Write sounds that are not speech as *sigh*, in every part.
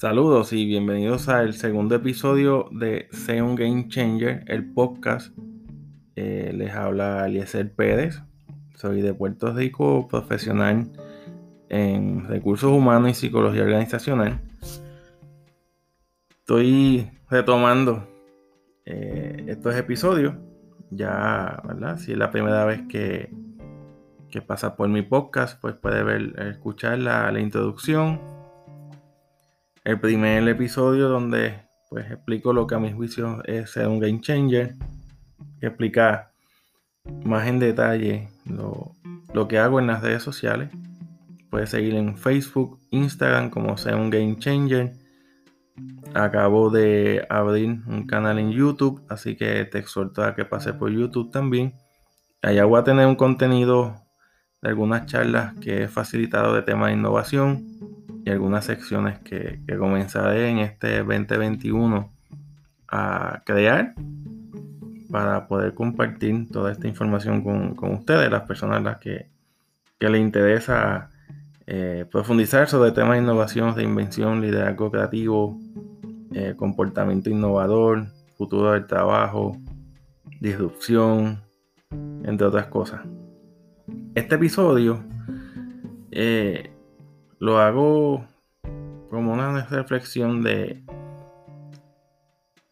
Saludos y bienvenidos al segundo episodio de Sea un Game Changer, el podcast. Eh, les habla Eliezer Pérez. Soy de Puerto Rico, profesional en recursos humanos y psicología organizacional. Estoy retomando eh, estos episodios. Ya, ¿verdad? Si es la primera vez que, que pasa por mi podcast, pues puede ver, escuchar la, la introducción el primer episodio donde pues explico lo que a mi juicio es ser un game changer, que explica más en detalle lo, que hago en las redes sociales. Puedes seguir en Facebook, Instagram como ser un game changer. Acabo de abrir un canal en YouTube, así que te exhorto a que pases por YouTube también. Allá voy a tener un contenido de algunas charlas que he facilitado de tema de innovación y algunas secciones que, comenzaré en este 2021 a crear para poder compartir toda esta información con, ustedes, las personas a las que, que les interesa eh, profundizar sobre temas de innovación, de invención, liderazgo creativo, eh, comportamiento innovador, futuro del trabajo, disrupción, entre otras cosas. Este episodio eh, lo hago como una reflexión de,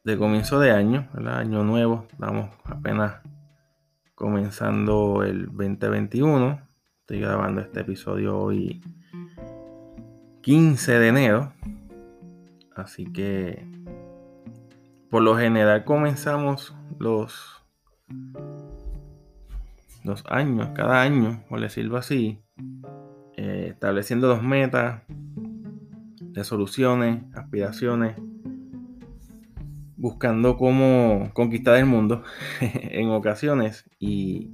de comienzo de año, el año nuevo. Estamos apenas comenzando el 2021. Estoy grabando este episodio hoy 15 de enero. Así que por lo general comenzamos los, los años, cada año, por decirlo así, eh, estableciendo dos metas, resoluciones, aspiraciones, buscando cómo conquistar el mundo *laughs* en ocasiones y,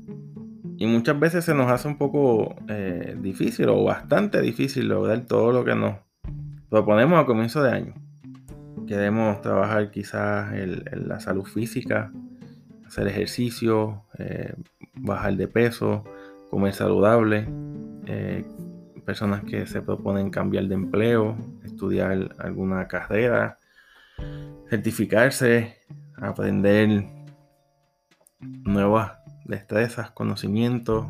muchas veces se nos hace un poco eh, difícil o bastante difícil lograr todo lo que nos proponemos a comienzo de año. Queremos trabajar quizás en, la salud física, hacer ejercicio, eh, bajar de peso, comer saludable, personas que se proponen cambiar de empleo, estudiar alguna carrera, certificarse, aprender nuevas destrezas, conocimientos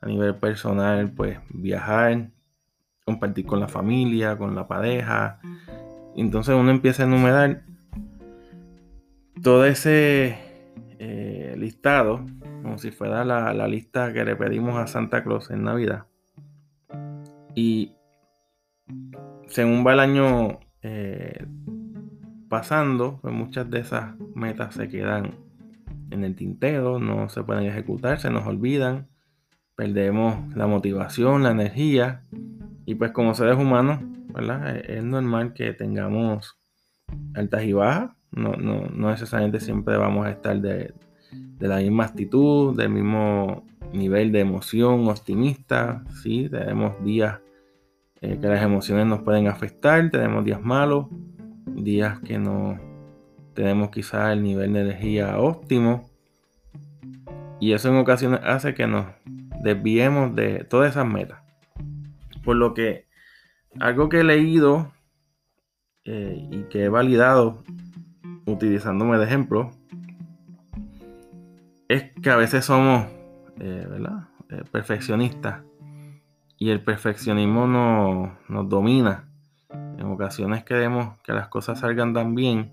a nivel personal, pues viajar, compartir con la familia, con la pareja. Entonces uno empieza a enumerar todo ese eh, listado, como si fuera la, la lista que le pedimos a Santa Claus en Navidad. Y según va el año eh, pasando, pues muchas de esas metas se quedan en el tintero, no se pueden ejecutar, se nos olvidan, perdemos la motivación, la energía. Y pues como seres humanos, Es normal que tengamos altas y bajas. No, necesariamente siempre vamos a estar de, de, la misma actitud, del mismo nivel de emoción optimista. Sí, tenemos días eh, que las emociones nos pueden afectar, tenemos días malos, días que no tenemos quizás el nivel de energía óptimo y eso en ocasiones hace que nos desviemos de todas esas metas. Por lo que algo que he leído eh, y que he validado utilizándome de ejemplo es que a veces somos eh, perfeccionistas y el perfeccionismo nos domina. En ocasiones queremos que las cosas salgan tan bien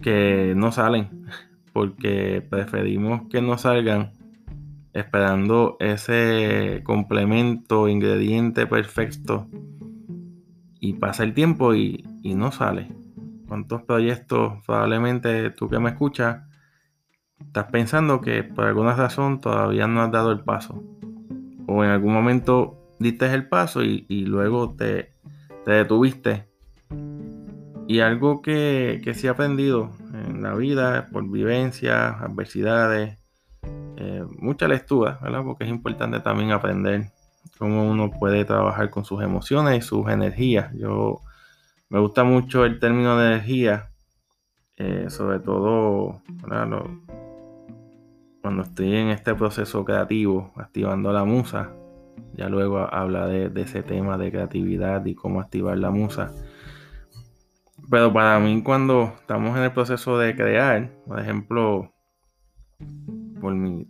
que no salen, *laughs* porque preferimos que no salgan esperando ese complemento, ingrediente perfecto y pasa el tiempo y, y no sale. ¿Cuántos proyectos probablemente tú que me escuchas estás pensando que por alguna razón todavía no has dado el paso? o en algún momento diste el paso y, luego te, detuviste. Y algo que, que sí he aprendido en la vida, por vivencias, adversidades, eh, mucha lectura, ¿verdad? Porque es importante también aprender cómo uno puede trabajar con sus emociones y sus energías. Yo me gusta mucho el término de energía, eh, sobre todo cuando estoy en este proceso creativo, activando la musa, ya luego habla de, ese tema de creatividad y cómo activar la musa. Pero para mí cuando estamos en el proceso de crear, por ejemplo, por mi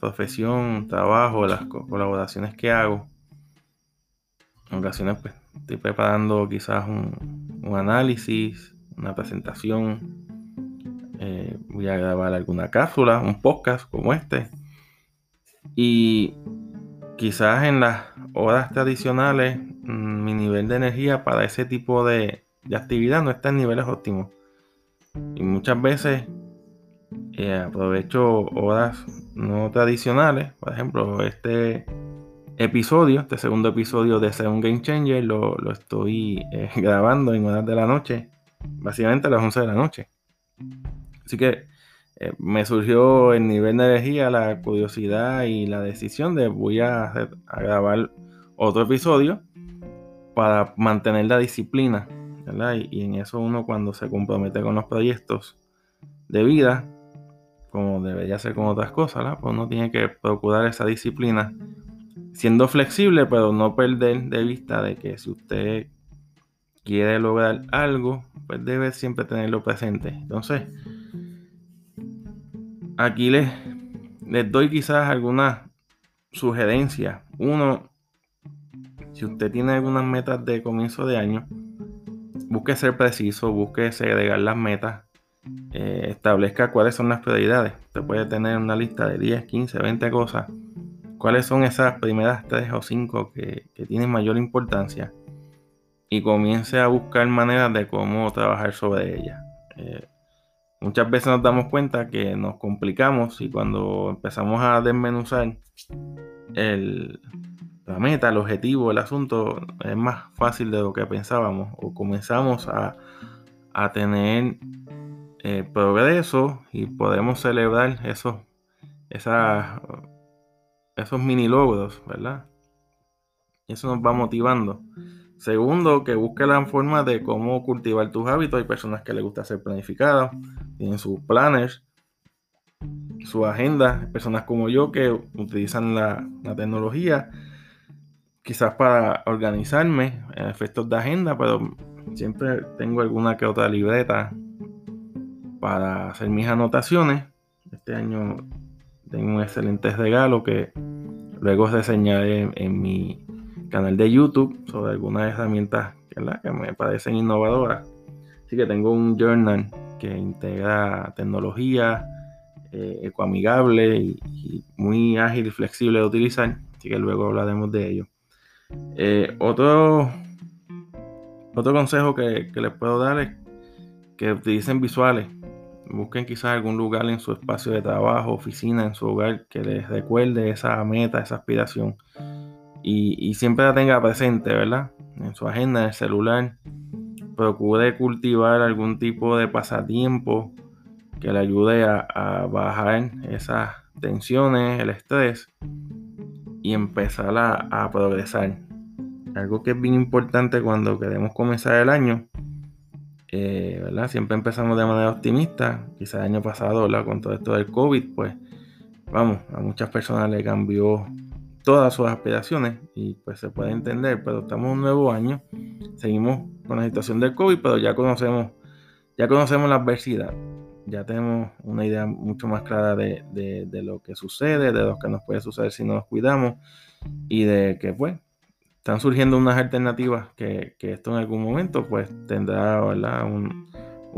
profesión, trabajo, las colaboraciones que hago, en ocasiones pues, estoy preparando quizás un, análisis, una presentación, eh, voy a grabar alguna cápsula, un podcast como este. Y quizás en las horas tradicionales mm, mi nivel de energía para ese tipo de, de actividad no está en niveles óptimos. Y muchas veces eh, aprovecho horas no tradicionales. Por ejemplo, este episodio, este segundo episodio de Ser un Game Changer, lo, estoy eh, *laughs* grabando en horas de la noche, básicamente a las 11 de la noche. Así que eh, me surgió el nivel de energía, la curiosidad y la decisión de voy a, grabar otro episodio para mantener la disciplina y, en eso uno cuando se compromete con los proyectos de vida, como debería ser con otras cosas, pues uno tiene que procurar esa disciplina, siendo flexible, pero no perder de vista de que si usted quiere lograr algo, pues debe siempre tenerlo presente. Entonces, aquí les, les doy quizás algunas sugerencias. Uno, si usted tiene algunas metas de comienzo de año, busque ser preciso, busque segregar las metas, eh, establezca cuáles son las prioridades. Usted puede tener una lista de 10, 15, 20 cosas. ¿Cuáles son esas primeras 3 o 5 que, tienen mayor importancia? Y comience a buscar maneras de cómo trabajar sobre ellas. Eh, muchas veces nos damos cuenta que nos complicamos y cuando empezamos a desmenuzar el, la meta, el objetivo, el asunto es más fácil de lo que pensábamos o comenzamos a, tener eh, progreso y podemos celebrar esos, esos mini logros, ¿verdad? Eso nos va motivando. Segundo, que busque la forma de cómo cultivar tus hábitos. Hay personas que les gusta ser planificadas, tienen sus planners, su agenda. Personas como yo que utilizan la, la tecnología quizás para organizarme, en efectos de agenda, pero siempre tengo alguna que otra libreta para hacer mis anotaciones. Este año tengo un excelente regalo que luego reseñaré en, mi canal de YouTube sobre algunas herramientas que me parecen innovadoras. Así que tengo un journal que integra tecnología eh, ecoamigable y, muy ágil y flexible de utilizar. Así que luego hablaremos de ello. Eh, otro, otro consejo que, les puedo dar es que utilicen visuales. Busquen quizás algún lugar en su espacio de trabajo, oficina, en su hogar, que les recuerde esa meta, esa aspiración. Y, siempre la tenga presente, ¿verdad? En su agenda, en el celular. Procure cultivar algún tipo de pasatiempo que le ayude a, bajar esas tensiones, el estrés y empezar a, progresar. Algo que es bien importante cuando queremos comenzar el año, eh, ¿verdad? Siempre empezamos de manera optimista. Quizás el año pasado, ¿verdad? Con todo esto del COVID, pues, vamos, a muchas personas le cambió todas sus aspiraciones y pues se puede entender, pero estamos en un nuevo año, seguimos con la situación del COVID, pero ya conocemos, ya conocemos la adversidad ya tenemos una idea mucho más clara de, lo que sucede, de lo que nos puede suceder si no nos cuidamos y de que pues están surgiendo unas alternativas que, esto en algún momento pues tendrá Un,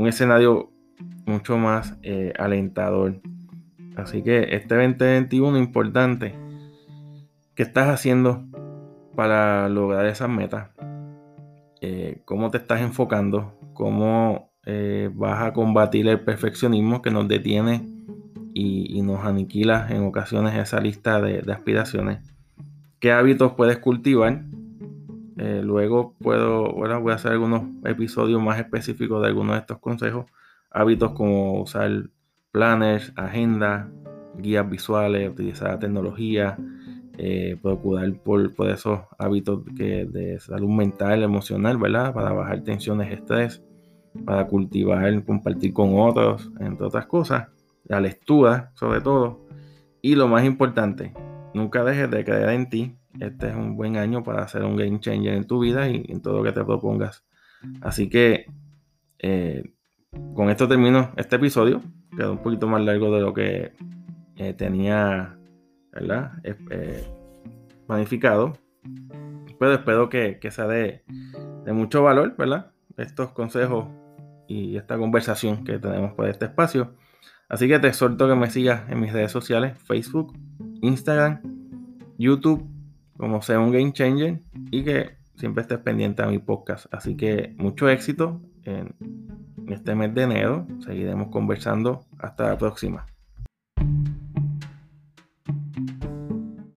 escenario mucho más eh, alentador. Así que este 2021 importante, ¿qué estás haciendo para lograr esas metas? Eh, ¿Cómo te estás enfocando? ¿Cómo eh, vas a combatir el perfeccionismo que nos detiene y, nos aniquila en ocasiones esa lista de, aspiraciones. ¿Qué hábitos puedes cultivar? Eh, luego puedo, bueno, voy a hacer algunos episodios más específicos de algunos de estos consejos. Hábitos como usar planners, agendas, guías visuales, utilizar tecnología, eh, procurar por, por, esos hábitos que, de salud mental, emocional, ¿verdad? Para bajar tensiones, estrés para cultivar, compartir con otros, entre otras cosas, la lectura sobre todo. Y lo más importante, nunca dejes de creer en ti. Este es un buen año para hacer un game changer en tu vida y en todo lo que te propongas. Así que Eh, con esto termino este episodio. Quedó un poquito más largo de lo que eh, tenía ¿verdad? Eh, planificado. Pero espero que, sea de, de, mucho valor, ¿verdad? Estos consejos y esta conversación que tenemos por este espacio. Así que te exhorto que me sigas en mis redes sociales, Facebook, Instagram, YouTube, como sea un Game Changer, y que siempre estés pendiente a mi podcast. Así que mucho éxito en este mes de enero. Seguiremos conversando. Hasta la próxima.